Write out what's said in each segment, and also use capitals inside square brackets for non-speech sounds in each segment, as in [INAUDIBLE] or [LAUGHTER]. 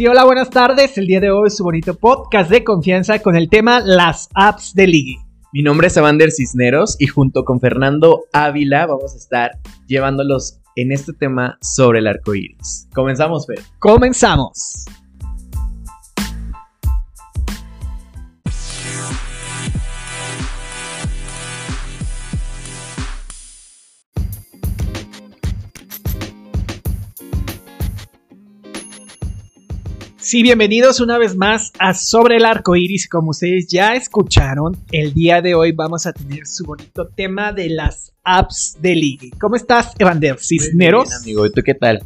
Sí, hola, buenas tardes. El día de hoy es su bonito podcast de confianza con el tema las apps de ligue. Mi nombre es Evander Cisneros y junto con Fernando Ávila vamos a estar llevándolos en este tema sobre el arco iris. Comenzamos, Fer. Comenzamos. Sí, bienvenidos una vez más a Sobre el Arco Iris. Como ustedes ya escucharon, el día de hoy vamos a tener su bonito tema de las apps de ligue. ¿Cómo estás, Evander Cisneros? Muy bien, amigo. ¿Y tú qué tal?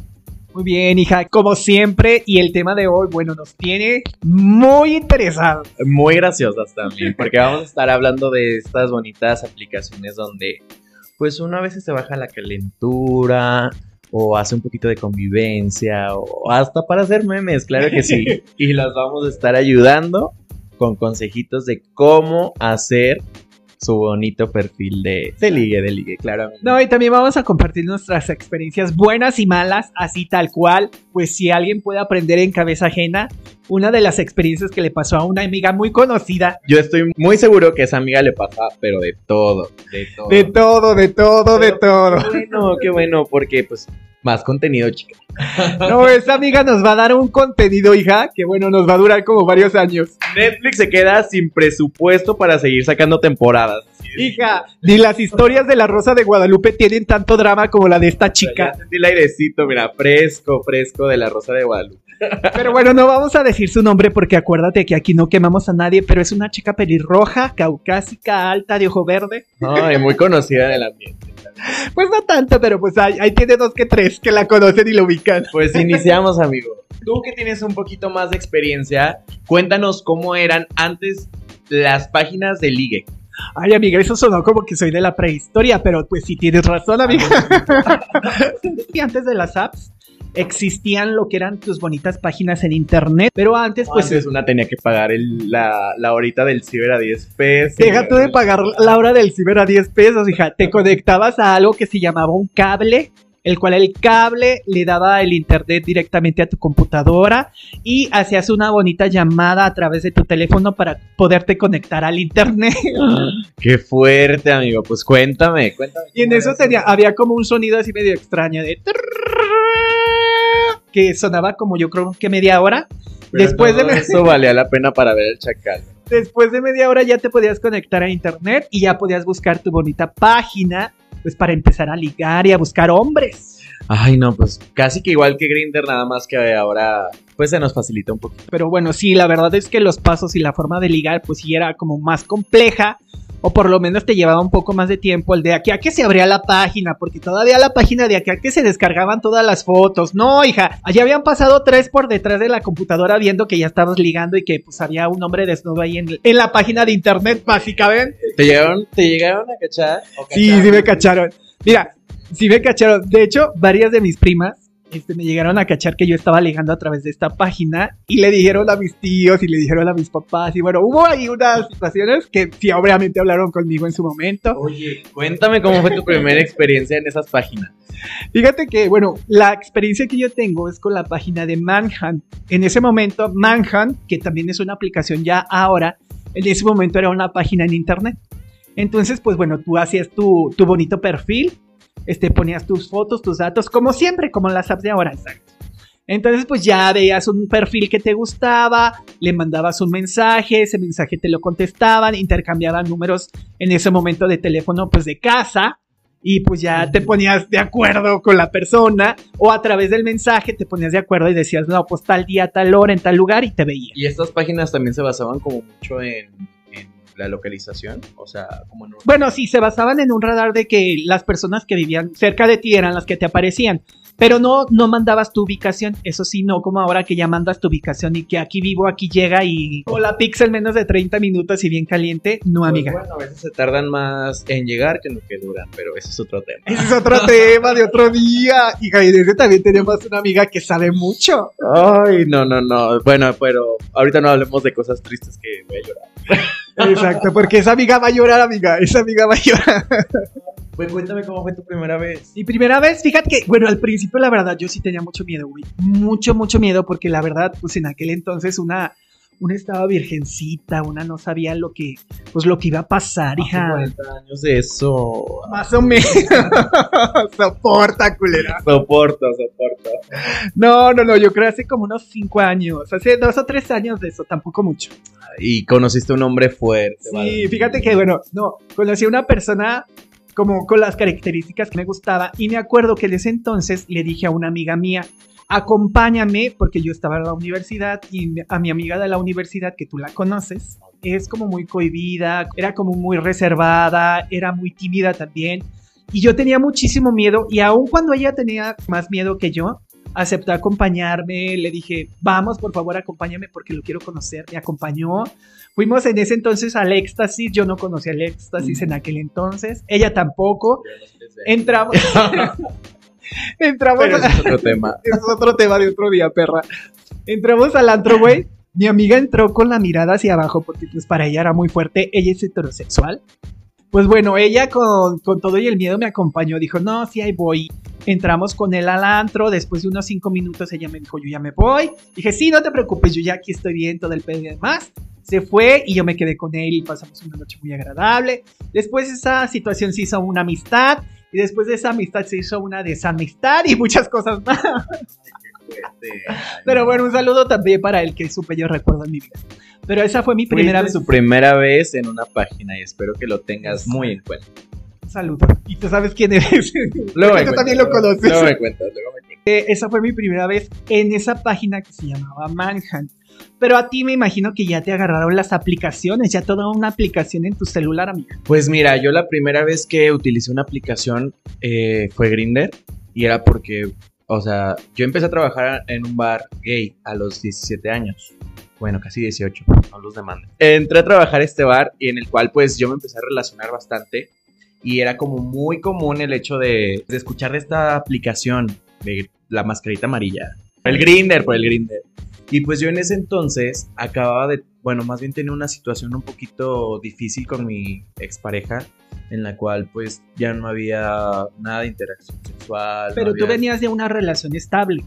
Muy bien, hija, como siempre. Y el tema de hoy, bueno, nos tiene muy interesados. Muy graciosas también, porque vamos a estar hablando de estas bonitas aplicaciones donde, pues, uno a veces se baja la calentura o hace un poquito de convivencia o hasta para hacer memes, claro que sí. [LAUGHS] y las vamos a estar ayudando con consejitos de cómo hacer su bonito perfil de, de ligue, de ligue, claro. No, y también vamos a compartir nuestras experiencias buenas y malas, así tal cual, pues si alguien puede aprender en cabeza ajena, una de las experiencias que le pasó a una amiga muy conocida. Yo estoy muy seguro que esa amiga le pasa, pero de todo, de todo. De todo, de todo, de todo. Qué bueno, qué bueno, porque pues más contenido, chica. [LAUGHS] No, esa amiga nos va a dar un contenido, hija, que bueno, nos va a durar como varios años. Netflix se queda sin presupuesto para seguir sacando temporadas. Hija, ni las historias de la Rosa de Guadalupe tienen tanto drama como la de esta chica. Ya sentí el airecito, mira, fresco, fresco de la Rosa de Guadalupe. Pero bueno, no vamos a decir su nombre porque acuérdate que aquí no quemamos a nadie, pero es una chica pelirroja, caucásica, alta, de ojo verde. Ay, muy conocida del ambiente. Pues no tanto, pero pues ahí, ahí tiene dos que tres que la conocen y lo ubican. Pues iniciamos, amigo. Tú que tienes un poquito más de experiencia, cuéntanos cómo eran antes las páginas de ligue. Ay, amiga, eso sonó como que soy de la prehistoria, pero pues sí tienes razón, amiga. y [LAUGHS] antes de las apps existían lo que eran tus bonitas páginas en internet, pero antes pues... Antes una tenía que pagar el- la, la horita del ciber a 10 pesos. Deja tú de pagar la hora del ciber a 10 pesos, hija. Te conectabas a algo que se llamaba un cable, el cual el cable le daba el internet directamente a tu computadora y hacías una bonita llamada a través de tu teléfono para poderte conectar al internet. [GASPS] Qué fuerte, amigo. Pues cuéntame, cuéntame. Y en eso tenía, había como un sonido así medio extraño de que sonaba como yo creo que media hora. Pero Después de, eso valía la pena para ver el chacal. después de media hora ya te podías conectar a internet y ya podías buscar tu bonita página, pues para empezar a ligar y a buscar hombres. Ay, no, pues casi que igual que Grinder, nada más que ahora pues se nos facilita un poquito. Pero bueno, sí, la verdad es que los pasos y la forma de ligar, pues sí era como más compleja. O por lo menos te llevaba un poco más de tiempo el de aquí a que se abría la página, porque todavía la página de aquí a que se descargaban todas las fotos. No, hija, allá habían pasado tres por detrás de la computadora viendo que ya estabas ligando y que pues había un hombre desnudo ahí en, en la página de internet básicamente. ¿Te llegaron, te llegaron a cachar? ¿O Sí, sí me cacharon. Mira, sí me cacharon. De hecho, varias de mis primas este, me llegaron a cachar que yo estaba ligando a través de esta página y le dijeron a mis tíos y le dijeron a mis papás. Y bueno, hubo ahí unas situaciones que sí, obviamente hablaron conmigo en su momento. Oye, cuéntame cómo fue tu primera experiencia en esas páginas. Fíjate que, bueno, la experiencia que yo tengo es con la página de Manhunt. En ese momento, Manhunt, que también es una aplicación ya ahora, en ese momento era una página en internet. Entonces, pues bueno, tú hacías tu, tu bonito perfil, este, ponías tus fotos, tus datos, como siempre, como las apps de ahora, exacto. Entonces, pues ya veías un perfil que te gustaba, le mandabas un mensaje, ese mensaje te lo contestaban, intercambiaban números en ese momento de teléfono, pues de casa, y pues ya te ponías de acuerdo con la persona, o a través del mensaje te ponías de acuerdo y decías, no, pues tal día, tal hora, en tal lugar, y te veía. Y estas páginas también se basaban como mucho en, en la localización, o sea, como en un... Bueno, sí, se basaban en un radar de que las personas que vivían cerca de ti eran las que te aparecían. Pero no, no mandabas tu ubicación, eso sí, no como ahora que ya mandas tu ubicación y que aquí vivo, aquí llega y hola pixel menos de 30 minutos y bien caliente, no Pues amiga. bueno, a veces se tardan más en llegar que en lo que duran, pero ese es otro tema. Ese es otro [LAUGHS] tema de otro día. Y de ese también tenemos una amiga que sabe mucho. Ay, no, no, no. Bueno, pero ahorita no hablemos de cosas tristes que voy a llorar. Exacto, porque esa amiga va a llorar, amiga. Esa amiga va a llorar. Pues cuéntame cómo fue tu primera vez. Mi primera vez, fíjate que, bueno, al principio la verdad yo sí tenía mucho miedo, güey. Mucho, mucho miedo porque la verdad, pues en aquel entonces una, una estaba virgencita, una no sabía lo que, pues lo que iba a pasar, hija. 40 años de eso. Más o menos. [LAUGHS] Soporta, culera. Soporto, soporto. No, no, no, yo creo hace como unos 5 años, hace dos o tres años de eso, tampoco mucho. Y conociste un hombre fuerte. Sí, ¿vale? fíjate que, bueno, no, conocí a una persona como con las características que me gustaba y me acuerdo que en ese entonces le dije a una amiga mía, acompáñame, porque yo estaba en la universidad y a mi amiga de la universidad, que tú la conoces, es como muy cohibida, era como muy reservada, era muy tímida también. Y yo tenía muchísimo miedo y aun cuando ella tenía más miedo que yo, aceptó acompañarme, le dije, vamos, por favor, acompáñame porque lo quiero conocer, me acompañó. Fuimos en ese entonces al éxtasis, yo no conocía el éxtasis en aquel entonces, ella tampoco. Entramos. [LAUGHS] [LAUGHS] Entramos. Pero ese es otro tema. [LAUGHS] es otro tema de otro día, perra. Entramos al antro, güey. Mi amiga entró con la mirada hacia abajo porque pues para ella era muy fuerte. Ella es heterosexual. Pues bueno, ella con, con todo y el miedo me acompañó. Dijo, no, sí, ahí voy. Entramos con él al antro. Después de unos cinco minutos ella me dijo, yo ya me voy. Dije, sí, no te preocupes, yo ya aquí estoy bien, todo el pedo y demás. Se fue y yo me quedé con él y pasamos una noche muy agradable. Después esa situación se hizo una amistad. Y después de esa amistad se hizo una desamistad y muchas cosas más. Pero bueno, un saludo también para el que supe yo recuerdo en mi vida. Pero esa fue mi primera vez. Su primera vez en una página y espero que lo tengas muy en cuenta. Un saludo. Y tú sabes quién eres. [LAUGHS] Luego tú también lo conoces. Luego me cuentas, luego me cuentas. Eh, esa fue mi primera vez en esa página que se llamaba Manhunt. Pero a ti me imagino que ya te agarraron las aplicaciones, ya toda una aplicación en tu celular, amiga. Pues mira, yo la primera vez que utilicé una aplicación eh, fue Grinder y era porque, o sea, yo empecé a trabajar en un bar gay a los 17 años. Bueno, casi 18, no los demanden. Entré a trabajar a este bar y en el cual pues yo me empecé a relacionar bastante y era como muy común el hecho de, de escuchar de esta aplicación de la mascarita amarilla. El Grinder, por el Grinder. Y pues yo en ese entonces acababa de, bueno, más bien tenía una situación un poquito difícil con mi expareja, en la cual pues ya no había nada de interacción sexual. no Pero tú venías de una relación estable.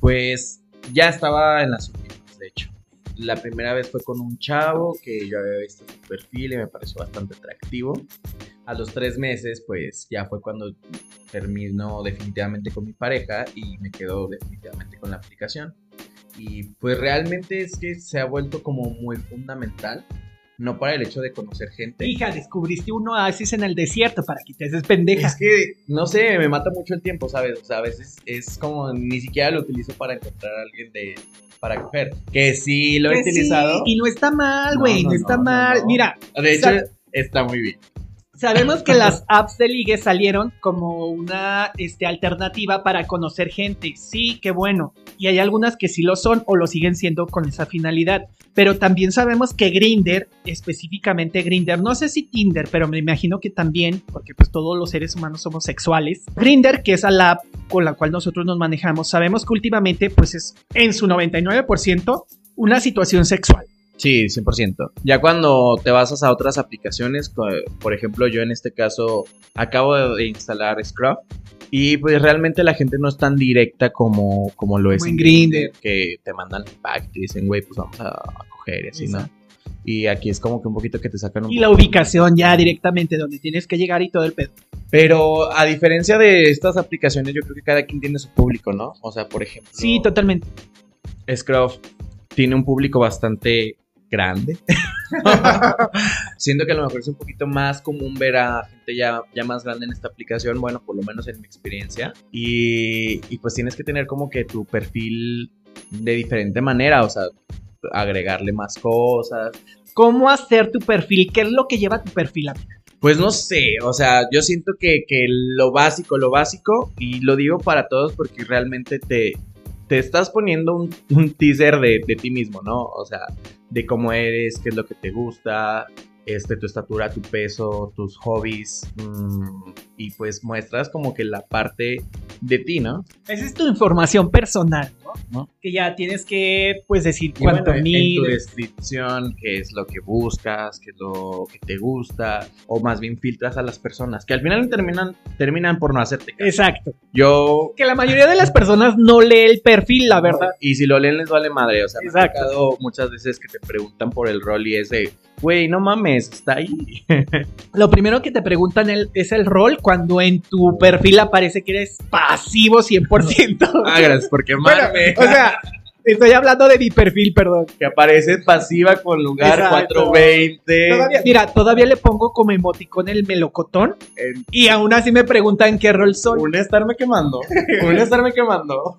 Pues ya estaba en las últimas, de hecho. La primera vez fue con un chavo que yo había visto su perfil y me pareció bastante atractivo. A los tres meses, pues ya fue cuando terminó definitivamente con mi pareja y me quedo definitivamente con la aplicación. Y pues realmente es que se ha vuelto como muy fundamental, no para el hecho de conocer gente. Hija, descubriste un oasis en el desierto para que te haces pendeja. Es que, no sé, me mata mucho el tiempo, ¿sabes? O sea, a veces es como ni siquiera lo utilizo para encontrar a alguien de para coger. Que sí lo he Que sí, utilizado. y no está mal, güey, no, no, está no, no, mal. Mira, De hecho, está muy bien. Sabemos que las apps de ligue salieron como una este, alternativa para conocer gente. Sí, qué bueno. Y hay algunas que sí lo son o lo siguen siendo con esa finalidad. Pero también sabemos que Grinder, específicamente Grinder, no sé si Tinder, pero me imagino que también, porque pues todos los seres humanos somos sexuales. Grinder, que es la app con la cual nosotros nos manejamos, sabemos que últimamente pues es en su 99% una situación sexual. Sí, 100%. Ya cuando te vas a otras aplicaciones, por ejemplo, yo en este caso acabo de instalar Scruff y pues realmente la gente no es tan directa como, como lo es Como en Grindr. que te mandan el pack y te dicen, güey, pues vamos a, coger y así, ¿no? Y aquí es como que un poquito que te sacan un Y la ubicación ya directamente donde tienes que llegar y todo el pedo. Pero a diferencia de estas aplicaciones, yo creo que cada quien tiene su público, ¿no? O sea, por ejemplo, Sí, totalmente. Scruff tiene un público bastante grande. [LAUGHS] Siento que a lo mejor es un poquito más común ver a gente ya, ya más grande en esta aplicación, bueno, por lo menos en mi experiencia. Y, y pues tienes que tener como que tu perfil de diferente manera, o sea, agregarle más cosas. ¿Cómo hacer tu perfil? ¿Qué es lo que lleva tu perfil? amiga? Pues no sé, o sea, yo siento que, que lo básico, lo básico, y lo digo para todos porque realmente te, te estás poniendo un, un teaser de, de ti mismo, ¿no? O sea, de cómo eres, qué es lo que te gusta, este, tu estatura, tu peso, tus hobbies, mm, y pues muestras como que la parte de ti, ¿no? Esa es tu información personal. ¿no? Que ya tienes que, pues, decir Y cuánto bueno, en- en tu mides. descripción, qué es lo que buscas, qué es lo que te gusta, o más bien filtras a las personas, que al final terminan, terminan por no hacerte caso. Exacto. Yo Que la mayoría de las personas no lee el perfil, la verdad. Y si lo leen les vale madre. O sea, me ha Exacto. muchas veces que te preguntan por el rol y es de, güey, no mames, está ahí. [LAUGHS] Lo primero que te preguntan el- es el rol cuando en tu perfil aparece que eres pasivo 100%. Ah, gracias por Bueno, o sea, [LAUGHS] estoy hablando de mi perfil, perdón. que aparece pasiva con lugar Exacto. 420. Todavía- mira, todavía le pongo como emoticón el melocotón En- y aún así me preguntan qué rol soy. Un estarme quemando. [LAUGHS] Un estarme quemando.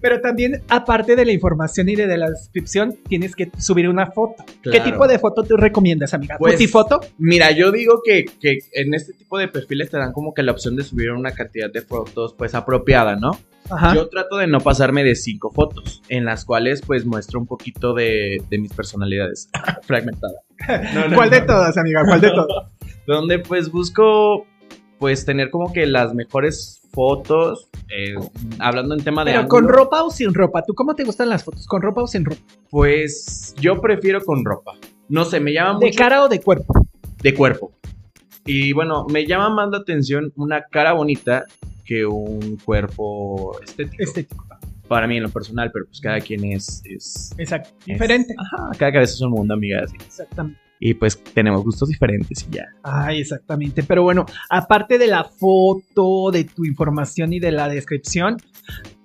Pero también, aparte de la información y de, de la descripción, tienes que subir una foto. ¿Qué tipo de foto tú recomiendas, amiga? Pues- ¿Fotifoto? Mira, yo digo que, que en este tipo de perfiles te dan como que la opción de subir una cantidad de fotos pues apropiada, ¿no? Ajá. Yo trato de no pasarme de cinco fotos, en las cuales pues muestro un poquito de, de mis personalidades [LAUGHS] fragmentada. No, no, ¿Cuál de no. todas, amiga? ¿Cuál de todas? [LAUGHS] Donde pues busco pues tener como que las mejores fotos, eh, hablando en tema de... Pero con ropa o sin ropa. ¿Tú cómo te gustan las fotos? ¿Con ropa o sin ropa? Pues yo prefiero con ropa. No sé, me llama ¿De mucho cara o de cuerpo? de cuerpo. Y bueno, me llama más la atención una cara bonita que un cuerpo estético. Estético. Para mí en lo personal, pero pues cada quien es... es Exacto. es- Diferente. Ajá, cada cabeza es un mundo, amigas. Exactamente. Y pues tenemos gustos diferentes y ya. Ay, exactamente. Pero bueno, aparte de la foto, de tu información y de la descripción,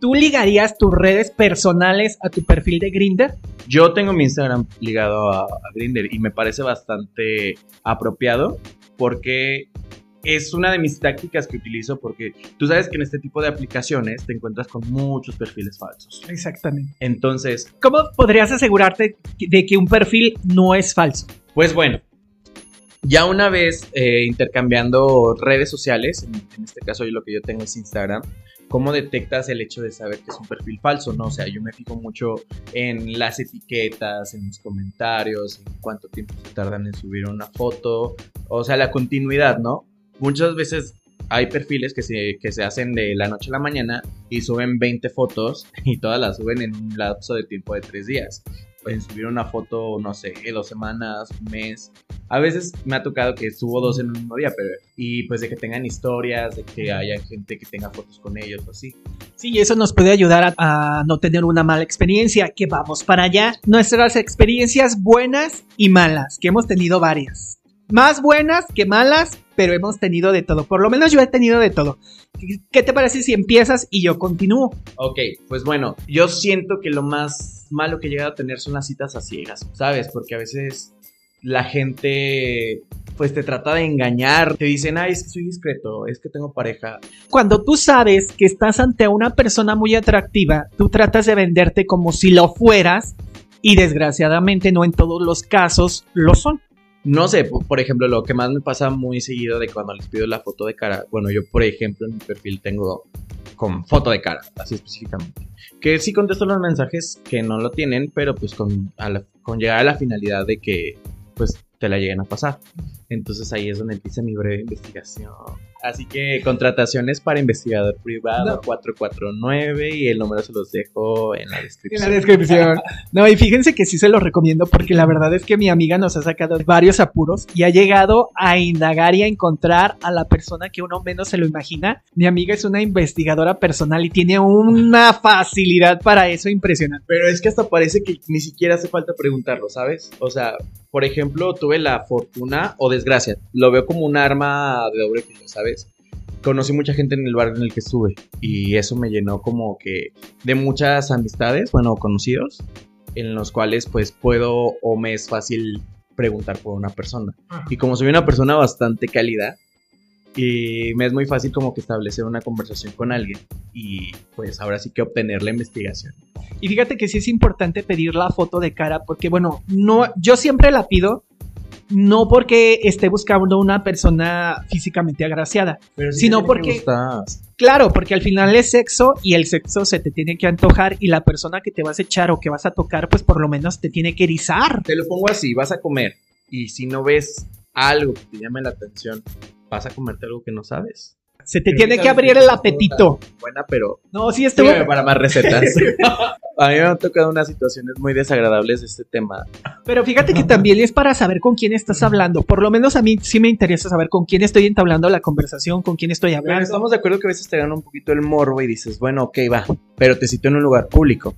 ¿tú ligarías tus redes personales a tu perfil de Grinder? Yo tengo mi Instagram ligado a, a Grindr y me parece bastante apropiado porque es una de mis tácticas que utilizo porque tú sabes que en este tipo de aplicaciones te encuentras con muchos perfiles falsos. Exactamente. Entonces, ¿Cómo podrías asegurarte de que un perfil no es falso? pues bueno, ya una vez eh, intercambiando redes sociales, en, en este caso yo lo que yo tengo es Instagram, ¿cómo detectas el hecho de saber que es un perfil falso? No, o sea, yo me fijo mucho en las etiquetas, en los comentarios, en cuánto tiempo se tardan en subir una foto, o sea, la continuidad, ¿no? Muchas veces hay perfiles que se, que se hacen de la noche a la mañana y suben 20 fotos [LAUGHS] y todas las suben en un lapso de tiempo de 3 días. Pueden subir una foto, no sé, dos semanas, un mes. A veces me ha tocado que subo dos en un mismo día, pero... Y pues de que tengan historias, de que haya gente que tenga fotos con ellos o así. Sí, eso nos puede ayudar a, a no tener una mala experiencia, que vamos para allá. Nuestras experiencias buenas y malas, que hemos tenido varias. Más buenas que malas, pero hemos tenido de todo. Por lo menos yo he tenido de todo. ¿Qué- ¿Qué te parece si empiezas y yo continúo? Ok, pues bueno, yo siento que lo más malo que he llegado a tener son las citas a ciegas, ¿sabes? Porque a veces la gente pues te trata de engañar, te dicen, ay, es que soy discreto, es que tengo pareja. Cuando tú sabes que estás ante una persona muy atractiva, tú tratas de venderte como si lo fueras y desgraciadamente no en todos los casos lo son. No sé, po- por ejemplo, lo que más me pasa muy seguido de cuando les pido la foto de cara, bueno, yo por ejemplo en mi perfil tengo con foto de cara, así específicamente. Que sí contesto los mensajes que no lo tienen, pero pues con, con llegar a la finalidad de que pues te la lleguen a pasar. Entonces ahí es donde empieza mi breve investigación. Así que contrataciones para investigador privado No. 449 y el número se los dejo en la En descripción. la descripción. [LAUGHS] No, y fíjense que sí se los recomiendo porque la verdad es que mi amiga nos ha sacado varios apuros y ha llegado a indagar y a encontrar a la persona que uno menos se lo imagina. Mi amiga es una investigadora personal y tiene una facilidad para eso impresionante. Pero es que hasta parece que ni siquiera hace falta preguntarlo, ¿sabes? O sea, por ejemplo, tuve la fortuna o desgracia, lo veo como un arma de doble filo, ¿sabes? Conocí mucha gente en el barrio en el que estuve y eso me llenó como que de muchas amistades, bueno, conocidos, en los cuales pues puedo o me es fácil preguntar por una persona. Y como soy una persona bastante cálida, y me es muy fácil como que establecer una conversación con alguien y pues ahora sí que obtener la investigación. Y fíjate que sí es importante pedir la foto de cara porque, bueno, no, yo siempre la pido. No porque esté buscando una persona físicamente agraciada, Pero sí Sino porque-. Claro, porque al final es sexo y el sexo se te tiene que antojar y la persona que te vas a echar o que vas a tocar, pues por lo menos te tiene que erizar. Te lo pongo así, vas a comer y si no ves algo que te llame la atención, vas a comerte algo que no sabes. Se te tiene que abrir el apetito. Buena, pero No, sí estuvo. sígueme para más recetas. [LAUGHS] A mí me han tocado unas situaciones muy desagradables de este tema. Pero fíjate que también es para saber con quién estás hablando. Por lo menos a mí sí me interesa saber con quién estoy entablando la conversación, con quién estoy Pero hablando. estamos de acuerdo que a veces te gana un poquito el morbo y dices, bueno, ok, va, pero te cito en un lugar público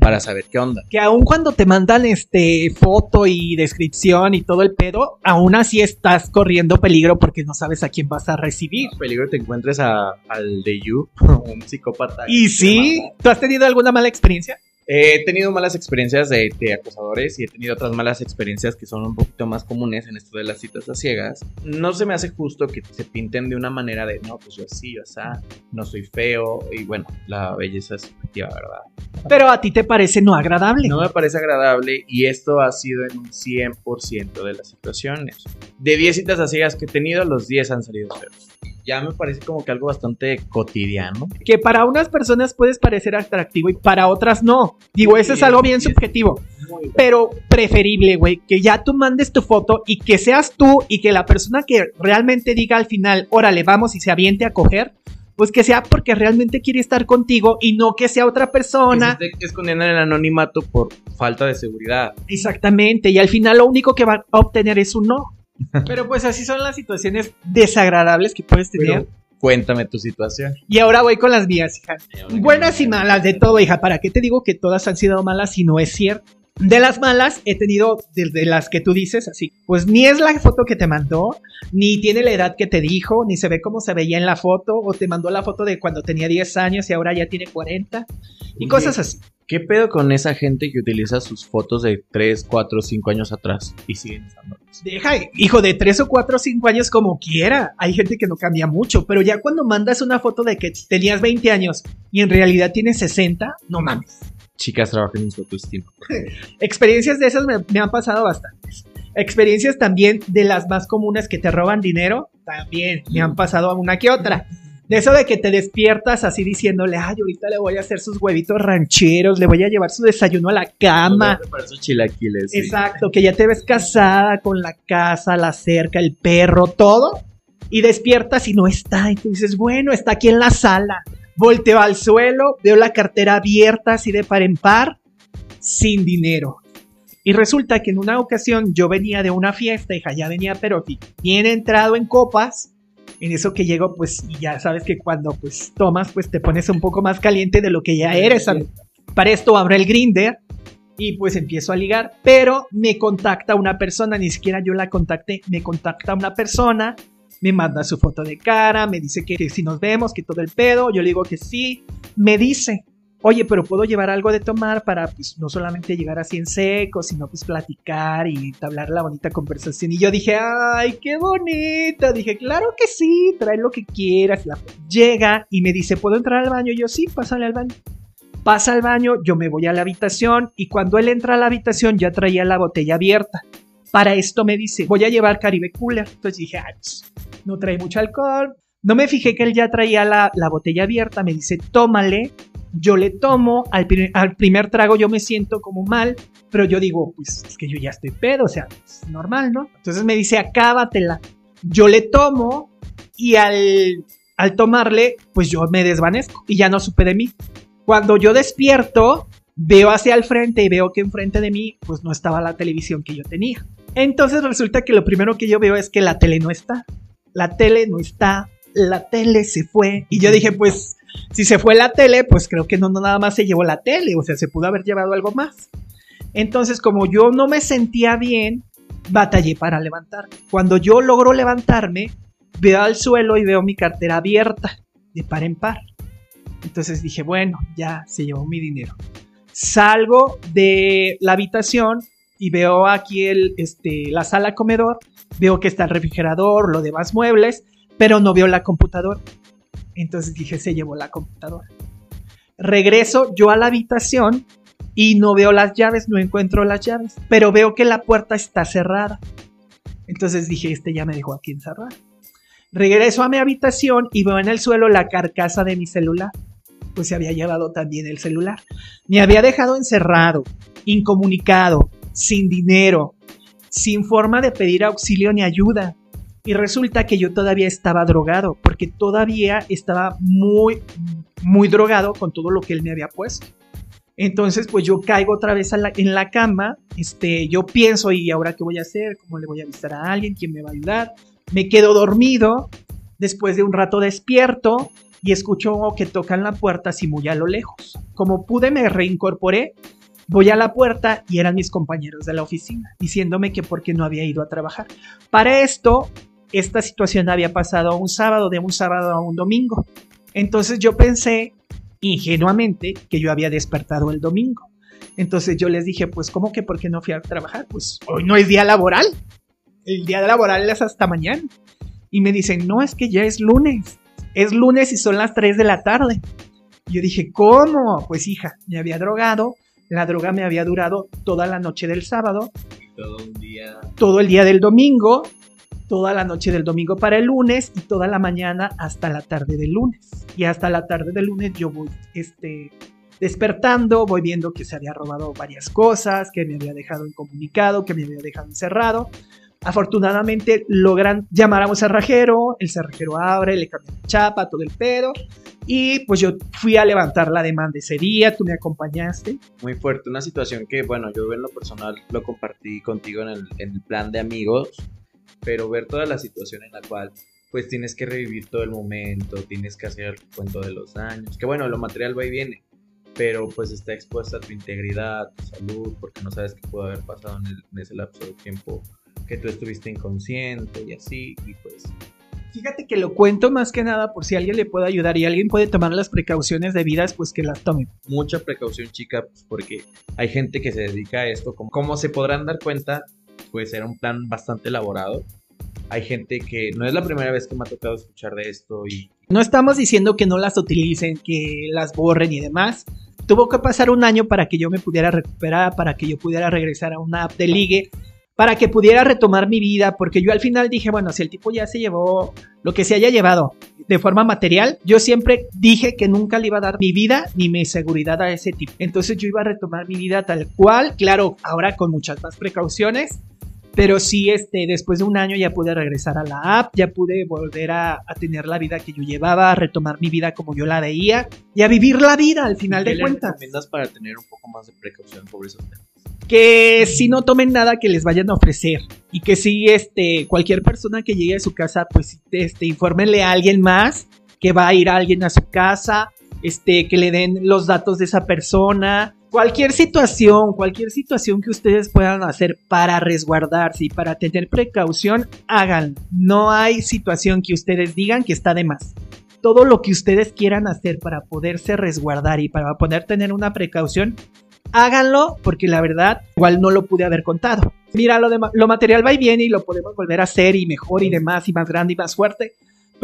para saber qué onda. Que aun cuando te mandan este foto y descripción y todo el pedo, aún así estás corriendo peligro porque no sabes a quién vas a recibir. Peligro te encuentres a- al de You, [LAUGHS] un psicópata. Y sí, ¿tú has tenido alguna mala experiencia? He tenido malas experiencias de, de acosadores y he tenido otras malas experiencias que son un poquito más comunes en esto de las citas a ciegas. No se me hace justo que se pinten de una manera de, no, pues yo sí, yo sea, no soy feo y bueno, la belleza es subjetiva, ¿verdad? Pero a ti te parece no agradable. No me parece agradable y esto ha sido en un 100% de las situaciones. De 10 citas a ciegas que he tenido, los 10 han salido feos. Ya me parece como que algo bastante cotidiano. Que para unas personas puedes parecer atractivo y para otras no. Digo, eso es algo bien subjetivo. Pero preferible, güey, que ya tú mandes tu foto y que seas tú y que la persona que realmente diga al final, órale, vamos y se aviente a coger, pues que sea porque realmente quiere estar contigo y no que sea otra persona. Que se esté escondiendo en el anonimato por falta de seguridad. Exactamente, y al final lo único que va a obtener es un no. Pero pues así son las situaciones desagradables que puedes tener. Pero cuéntame tu situación. Y ahora voy con las mías, hija. Buenas y malas, de todo, hija. ¿Para qué te digo que todas han sido malas si no es cierto? De las malas he tenido, desde las que tú dices, así, pues ni es la foto que te mandó, ni tiene la edad que te dijo, ni se ve cómo se veía en la foto, o te mandó la foto de cuando tenía 10 años y ahora ya tiene 40, y Oye. cosas así. ¿Qué pedo con esa gente que utiliza sus fotos de 3, 4, 5 años atrás y siguen usándolas? Deja, hijo, de 3 o 4 o 5 años como quiera. Hay gente que no cambia mucho, pero ya cuando mandas una foto de que tenías 20 años y en realidad tienes 60, no mames. Chicas, trabajen en su autoestima. [LAUGHS] Experiencias de esas me, me han pasado bastantes. Experiencias también de las más comunes que te roban dinero, también me han pasado una que otra. De eso de que te despiertas así diciéndole, ay, ahorita le voy a hacer sus huevitos rancheros, le voy a llevar su desayuno a la cama. Para sus chilaquiles. sí. Exacto, que ya te ves casada con la casa, la cerca, el perro, todo. Y despiertas y no está. Y tú dices, bueno, está aquí en la sala. Volteo al suelo, veo la cartera abierta así de par en par, sin dinero. Y resulta que en una ocasión yo venía de una fiesta, hija, ya venía, pero bien entrado en copas. En eso que llego, pues, y ya sabes que cuando pues tomas, pues te pones un poco más caliente de lo que ya eres. ¿sabes? Para esto abro el grinder y pues empiezo a ligar, pero me contacta una persona, ni siquiera yo la contacté, me contacta una persona, me manda su foto de cara, me dice que, que si nos vemos, que todo el pedo, yo le digo que sí, me dice, oye, pero puedo llevar algo de tomar para pues no solamente llegar así en seco, sino pues platicar y entablar la bonita conversación. Y yo dije, ay, qué bonita, dije, claro que sí, trae lo que quieras. La- Llega y me dice, ¿puedo entrar al baño? Y yo sí, pásale al baño pasa al baño, yo me voy a la habitación y cuando él entra a la habitación ya traía la botella abierta. Para esto me dice, voy a llevar Caribe Cooler. Entonces dije, "Ah, pues, no trae mucho alcohol. No me fijé que él ya traía la, la botella abierta. Me dice, tómale. Yo le tomo. Al primer trago yo me siento como mal. Pero yo digo, pues es que yo ya estoy pedo. O sea, es normal, ¿no? Entonces me dice, acábatela. Yo le tomo y al, al tomarle, pues yo me desvanezco y ya no supe de mí. Cuando yo despierto, veo hacia el frente y veo que enfrente de mí, pues no estaba la televisión que yo tenía. Entonces resulta que lo primero que yo veo es que la tele no está. La tele no está, la tele se fue. Y yo dije, pues, si se fue la tele, pues creo que no, no nada más se llevó la tele, o sea, se pudo haber llevado algo más. Entonces, como yo no me sentía bien, batallé para levantar. Cuando yo logro levantarme, veo al suelo y veo mi cartera abierta, de par en par. Entonces dije, bueno, ya se llevó mi dinero. Salgo de la habitación y veo aquí el, este, la sala comedor, veo que está el refrigerador, los demás muebles, pero no veo la computadora. Entonces dije, se llevó la computadora. Regreso yo a la habitación y no veo las llaves, no encuentro las llaves, pero veo que la puerta está cerrada. Entonces dije, este ya me dejó aquí encerrado. Regreso a mi habitación y veo en el suelo la carcasa de mi celular. Pues se había llevado también el celular. Me había dejado encerrado, incomunicado, sin dinero, sin forma de pedir auxilio ni ayuda. Y resulta que yo todavía estaba drogado, porque todavía estaba muy, muy drogado con todo lo que él me había puesto. Entonces, pues yo caigo otra vez en la cama, este, yo pienso, ¿y ahora qué voy a hacer? ¿Cómo le voy a avisar a alguien? ¿Quién me va a ayudar? Me quedo dormido, después de un rato despierto y escucho que tocan la puerta así muy a lo lejos. Como pude, me reincorporé, voy a la puerta y eran mis compañeros de la oficina, diciéndome que porque no había ido a trabajar. Para esto, esta situación había pasado un sábado, de un sábado a un domingo. Entonces yo pensé ingenuamente que yo había despertado el domingo. Entonces yo les dije, pues ¿cómo que por qué no fui a trabajar? Pues hoy no es día laboral. El día laboral es hasta mañana. Y me dicen, no, es que ya es lunes. Es lunes y son las 3 de la tarde. yo dije, ¿cómo? Pues hija, me había drogado. La droga me había durado toda la noche del sábado. Todo un día. Todo el día del domingo toda la noche del domingo para el lunes y toda la mañana hasta la tarde del lunes. Y hasta la tarde del lunes yo voy este, despertando, voy viendo que se había robado varias cosas, que me había dejado incomunicado, que me había dejado encerrado. Afortunadamente logran llamar a un cerrajero, el cerrajero abre, le cambia la chapa, todo el pedo. Y pues yo fui a levantar la demanda ese día, tú me acompañaste. Muy fuerte, una situación que, bueno, yo en lo personal lo compartí contigo en el, en el plan de amigos pero ver toda la situación en la cual pues tienes que revivir todo el momento, tienes que hacer el cuento de los daños, que bueno, lo material va y viene, pero pues está expuesta a tu integridad, tu salud, porque no sabes qué pudo haber pasado en, ese lapso de tiempo que tú estuviste inconsciente y así, y pues... Fíjate que lo cuento más que nada por si alguien le puede ayudar y alguien puede tomar las precauciones debidas, pues que las tome. Mucha precaución, chica, pues porque hay gente que se dedica a esto. Como, como se podrán dar cuenta, puede ser un plan bastante elaborado. Hay gente que no es la primera vez que me ha tocado escuchar de esto y... No estamos diciendo que no las utilicen, que las borren y demás. Tuvo que pasar un año para que yo me pudiera recuperar, para que yo pudiera regresar a una app de ligue, para que pudiera retomar mi vida, porque yo al final dije, bueno, si el tipo ya se llevó lo que se haya llevado de forma material, yo siempre dije que nunca le iba a dar mi vida ni mi seguridad a ese tipo. Entonces yo iba a retomar mi vida tal cual, claro, ahora con muchas más precauciones, pero sí, este, después de un año ya pude regresar a la app, ya pude volver a, tener la vida que yo llevaba, a retomar mi vida como yo la veía y a vivir la vida al final de cuentas. ¿Qué recomiendas para tener un poco más de precaución sobre esos temas? Que si no tomen nada que les vayan a ofrecer y que si este, cualquier persona que llegue a su casa, pues este, infórmenle a alguien más que va a ir a alguien a su casa, este, que le den los datos de esa persona, cualquier situación, cualquier situación que ustedes puedan hacer para resguardarse y para tener precaución, hagan. No hay situación que ustedes digan que está de más. Todo lo que ustedes quieran hacer para poderse resguardar y para poder tener una precaución, háganlo porque la verdad igual no lo pude haber contado. Mira, lo, de, lo material va y viene y lo podemos volver a hacer y mejor y demás y más grande y más fuerte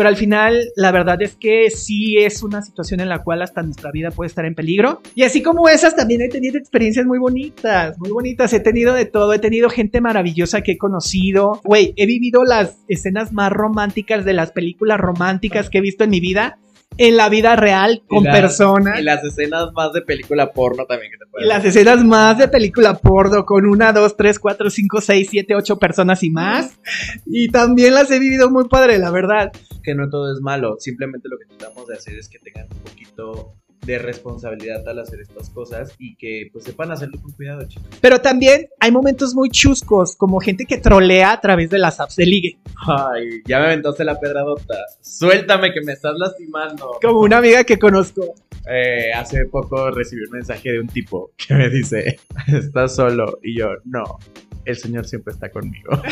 pero al final la verdad es que sí es una situación en la cual hasta nuestra vida puede estar en peligro. Y así como esas, también he tenido experiencias muy bonitas, muy bonitas. He tenido de todo, he tenido gente maravillosa que he conocido. Güey, he vivido las escenas más románticas de las películas románticas que he visto en mi vida en la vida real con personas. Y las escenas más de película porno también que te Y las escenas más de película porno con una, dos, tres, cuatro, cinco, seis, siete, ocho personas y más. Y también las he vivido muy padre, la verdad. Que no todo es malo, simplemente lo que tratamos de hacer es que tengan un poquito de responsabilidad al hacer estas cosas y que pues sepan hacerlo con cuidado, chicos. Pero también hay momentos muy chuscos, como gente que trolea a través de las apps de ligue. Ay, ya me aventaste la pedradota. Suéltame que me estás lastimando. Como una amiga que conozco. Eh, hace poco recibí un mensaje de un tipo que me dice, [LAUGHS] ¿estás solo? Y yo, no, el Señor siempre está conmigo. [LAUGHS]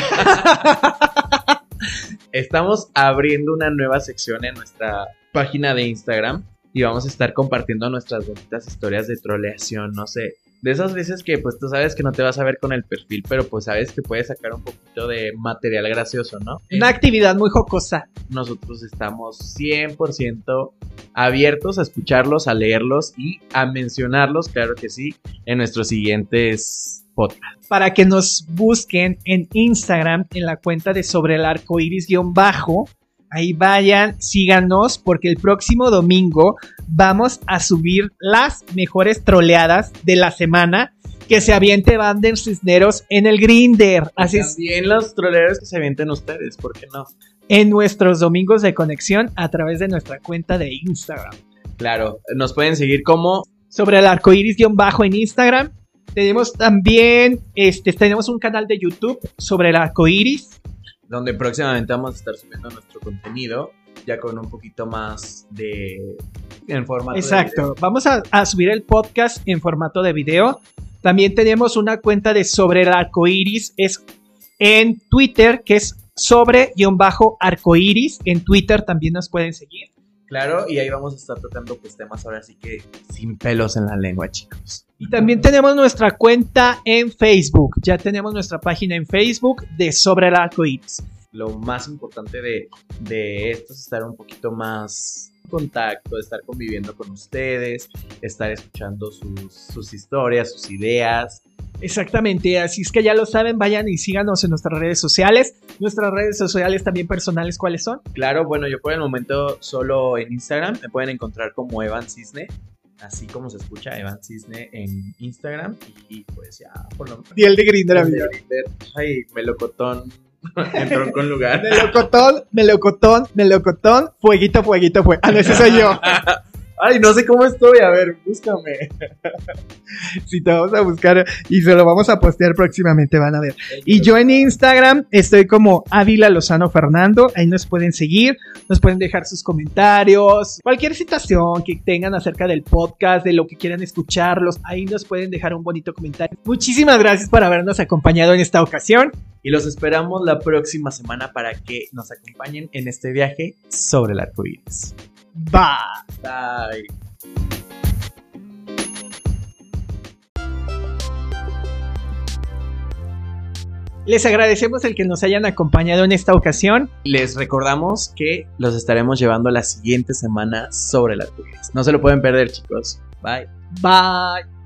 Estamos abriendo una nueva sección en nuestra página de Instagram y vamos a estar compartiendo nuestras bonitas historias de troleación, no sé. De esas veces que pues tú sabes que no te vas a ver con el perfil, pero pues sabes que puedes sacar un poquito de material gracioso, ¿no? Una actividad muy jocosa. Nosotros estamos 100% abiertos a escucharlos, a leerlos y a mencionarlos, claro que sí, en nuestros siguientes podcasts. Para que nos busquen en Instagram en la cuenta de sobre el arco iris-bajo Ahí vayan, síganos, porque el próximo domingo vamos a subir las mejores troleadas de la semana que se aviente Vander Cisneros en el Grinder. Así es. También los troleros que se avienten ustedes, ¿por qué no? En nuestros domingos de conexión a través de nuestra cuenta de Instagram. Claro, nos pueden seguir como Sobre el arco iris-bajo en Instagram. Tenemos también, este, tenemos un canal de YouTube sobre el arco iris. Donde próximamente vamos a estar subiendo nuestro contenido, ya con un poquito más de... en formato de Exacto. Vamos a, a subir el podcast en formato de video. También tenemos una cuenta de sobre el arco iris. Es en Twitter, que es sobre-arcoiris. En Twitter también nos pueden seguir. Claro, y ahí vamos a estar tocando pues temas ahora sí que sin pelos en la lengua, chicos. Y también tenemos nuestra cuenta en Facebook. Ya tenemos nuestra página en Facebook de Sobre el Arco Iris. Lo más importante de, de esto es estar un poquito más en contacto, estar conviviendo con ustedes, estar escuchando sus, sus historias, sus ideas. Exactamente, así es que ya lo saben, vayan y síganos en nuestras redes sociales. Nuestras redes sociales también personales, ¿cuáles son? Claro, bueno, yo por el momento solo en Instagram me pueden encontrar como Evan Cisne, así como se escucha Evan Cisne en Instagram y pues ya por lo menos. Y el de Grindr, amigo. Ay, melocotón [LAUGHS] entró con lugar. Melocotón, melocotón, melocotón, fueguito, fueguito, fue. Ah, no, ese soy yo. [LAUGHS] Ay, no sé cómo estoy, a ver, búscame. [LAUGHS] Si te vamos a buscar y se lo vamos a postear próximamente, van a ver. Y yo en Instagram estoy como Ávila Lozano Fernando. Ahí nos pueden seguir, nos pueden dejar sus comentarios, cualquier situación que tengan acerca del podcast, de lo que quieran escucharlos. Ahí nos pueden dejar un bonito comentario. Muchísimas gracias por habernos acompañado en esta ocasión. Y los esperamos la próxima semana para que nos acompañen en este viaje sobre el arco iris. Bye. Bye. Les agradecemos el que nos hayan acompañado en esta ocasión. Les recordamos que los estaremos llevando la siguiente semana sobre arco iris. No se lo pueden perder, chicos. Bye. Bye.